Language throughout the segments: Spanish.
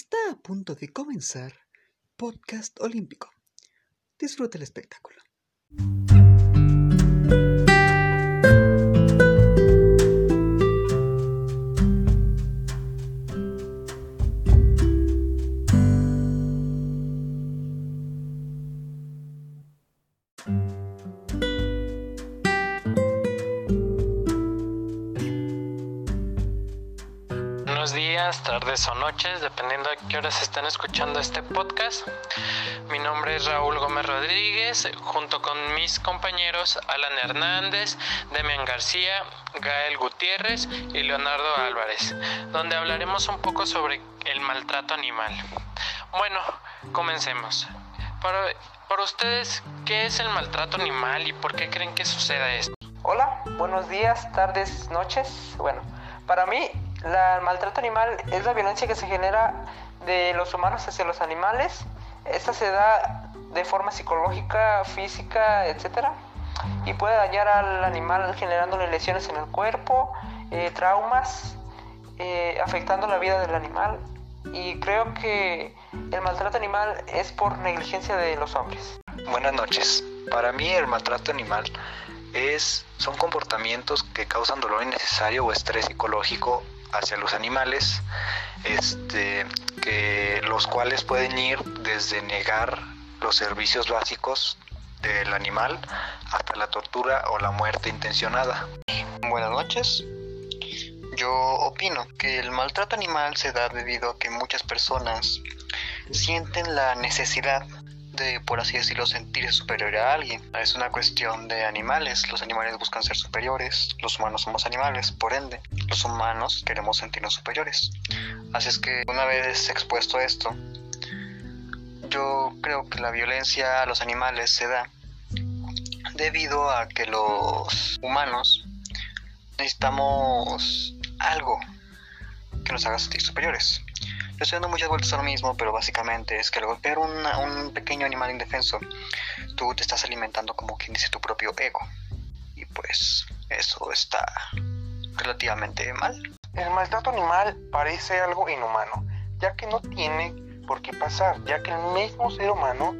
Está a punto de comenzar Podcast Olímpico. Disfruta el espectáculo. Buenos días, tardes o noches, dependiendo a qué horas están escuchando este podcast. Mi nombre es Raúl Gómez Rodríguez, junto con mis compañeros Alan Hernández, Demian García, Gael Gutiérrez y Leonardo Álvarez, donde hablaremos un poco sobre el maltrato animal. Bueno, comencemos. Para, para ustedes, ¿qué es el maltrato animal y por qué creen que suceda esto? Hola, buenos días, tardes, noches. Bueno, para mí la- maltrato animal es la violencia que se genera de los humanos hacia los animales. Esta se da de forma psicológica, física, etcétera, y puede dañar al animal generándole lesiones en el cuerpo, eh, traumas, eh, afectando la vida del animal. Y creo que el maltrato animal es por negligencia de los hombres. Buenas noches. Para mí el maltrato animal es son comportamientos que causan dolor innecesario o estrés psicológico hacia los animales, este, que los cuales pueden ir desde negar los servicios básicos del animal hasta la tortura o la muerte intencionada. Buenas noches. Yo opino que el maltrato animal se da debido a que muchas personas sienten la necesidad de, por así decirlo, sentirse superior a alguien. Es una cuestión de animales. Los animales buscan ser superiores. Los humanos somos animales, por ende, los humanos queremos sentirnos superiores. Así es que una vez expuesto esto, yo creo que la violencia a los animales se da debido a que los humanos necesitamos algo que nos haga sentir superiores. Yo estoy dando muchas vueltas a lo mismo, pero básicamente es que al golpear una- un pequeño animal indefenso, tú te estás alimentando como quien dice tu propio ego. Y pues eso está relativamente mal. El maltrato animal parece algo inhumano, ya que no tiene por qué pasar, ya que el mismo ser humano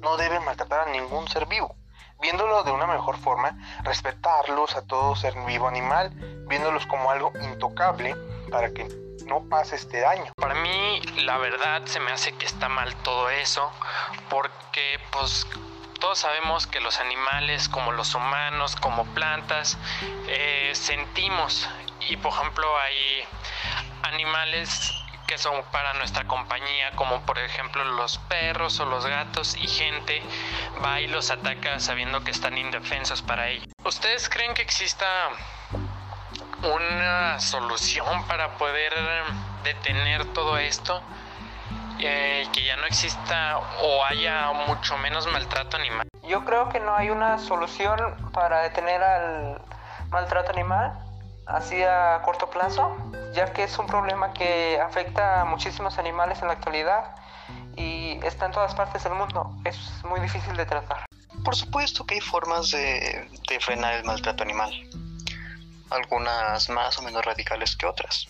no debe maltratar a ningún ser vivo. Viéndolo de una mejor forma, respetarlos a todo ser vivo animal, viéndolos como algo intocable para que no pase este daño. Para mí, la verdad, se me hace que está mal todo eso, porque pues todos sabemos que los animales, como los humanos, como plantas, eh, sentimos. Y por ejemplo, hay animales que son para nuestra compañía, como por ejemplo los perros o los gatos, y gente va y los ataca sabiendo que están indefensos para ellos. ¿Ustedes creen que exista una solución para poder detener todo esto? Eh, que ya no exista o haya mucho menos maltrato animal. Yo creo que no hay una solución para detener al maltrato animal así a corto plazo, ya que es un problema que afecta a muchísimos animales en la actualidad y está en todas partes del mundo. Es muy difícil de tratar. Por supuesto que hay formas de, de frenar el maltrato animal, algunas más o menos radicales que otras,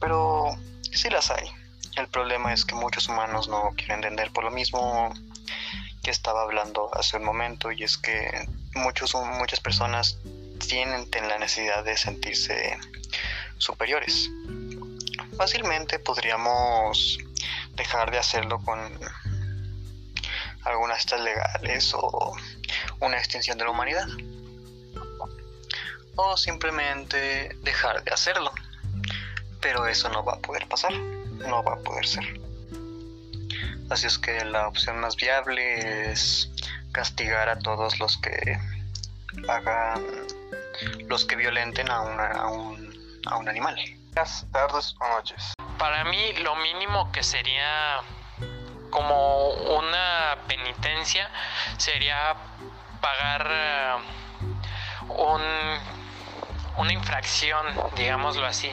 pero sí las hay. El problema es que muchos humanos no quieren entender por lo mismo que estaba hablando hace un momento y es que muchos, muchas personas tienen la necesidad de sentirse superiores. Fácilmente podríamos dejar de hacerlo con algunas estas legales o una extinción de la humanidad. O simplemente dejar de hacerlo. Pero eso no va a poder pasar, no va a poder ser. Así es que la opción más viable es castigar a todos los que hagan, los que violenten a, una, a, un, a un animal. Buenas tardes o noches. Para mí lo mínimo que sería como una penitencia sería pagar eh, un, una infracción, digámoslo así,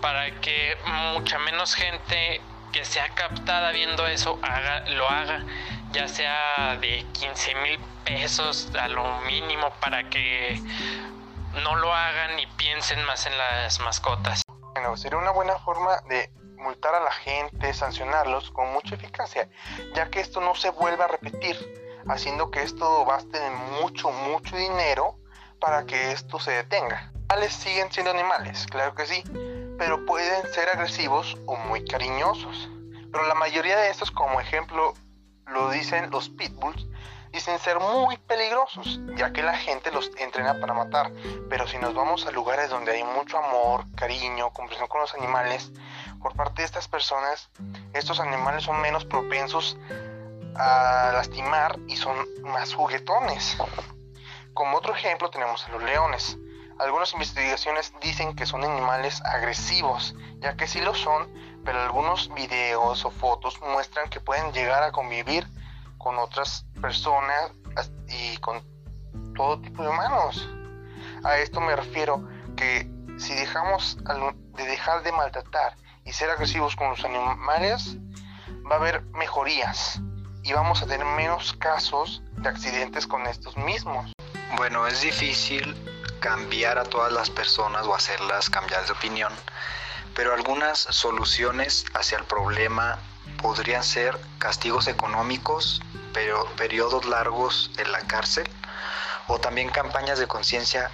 para que mucha menos gente que sea captada viendo eso haga, lo haga, ya sea de 15 mil pesos a lo mínimo para que no lo hagan y piensen más en las mascotas. Bueno, sería una buena forma de multar a la gente, sancionarlos con mucha eficacia, ya que esto no se vuelva a repetir, haciendo que esto baste mucho, mucho dinero para que esto se detenga. Animales siguen siendo animales, claro que sí, pero pueden ser agresivos o muy cariñosos. Pero la mayoría de estos, como ejemplo lo dicen los pitbulls, dicen ser muy peligrosos, ya que la gente los entrena para matar. Pero si nos vamos a lugares donde hay mucho amor, cariño, comprensión con los animales, por parte de estas personas, estos animales son menos propensos a lastimar y son más juguetones. Como otro ejemplo tenemos a los leones. Algunas investigaciones dicen que son animales agresivos, ya que sí lo son, pero algunos videos o fotos muestran que pueden llegar a convivir con otras personas y con todo tipo de humanos. A esto me refiero que si dejamos de dejar de maltratar y ser agresivos con los animales, va a haber mejorías y vamos a tener menos casos de accidentes con estos mismos. Bueno, es difícil cambiar a todas las personas o hacerlas cambiar de opinión, pero algunas soluciones hacia el problema podrían ser castigos económicos, pero periodos largos en la cárcel o también campañas de conciencia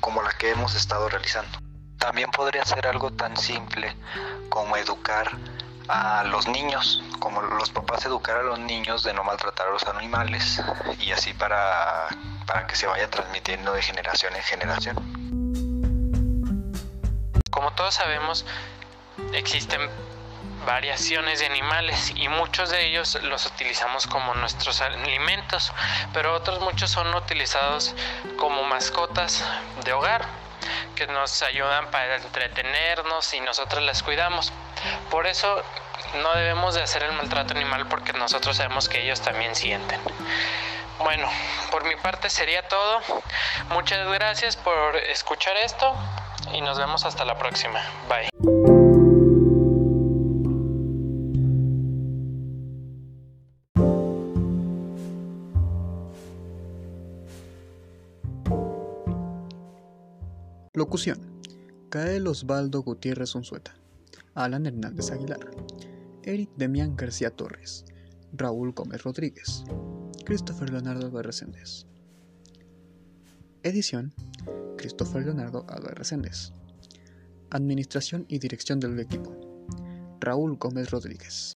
como la que hemos estado realizando. También podría ser algo tan simple como educar a los niños, como los papás educar a los niños de no maltratar a los animales y así para, para que se vaya transmitiendo de generación en generación. Como todos sabemos, existen variaciones de animales y muchos de ellos los utilizamos como nuestros alimentos, pero otros muchos son utilizados como mascotas de hogar que nos ayudan para entretenernos y nosotros las cuidamos. Por eso no debemos de hacer el maltrato animal porque nosotros sabemos que ellos también sienten. Bueno, por mi parte sería todo. Muchas gracias por escuchar esto y nos vemos hasta la próxima. Bye. Locución. Cael Osvaldo Gutiérrez Unzueta. Alan Hernández Aguilar. Eric Demián García Torres. Raúl Gómez Rodríguez. Christopher Leonardo Álvarez Edición. Christopher Leonardo Álvarez Administración y dirección del equipo. Raúl Gómez Rodríguez.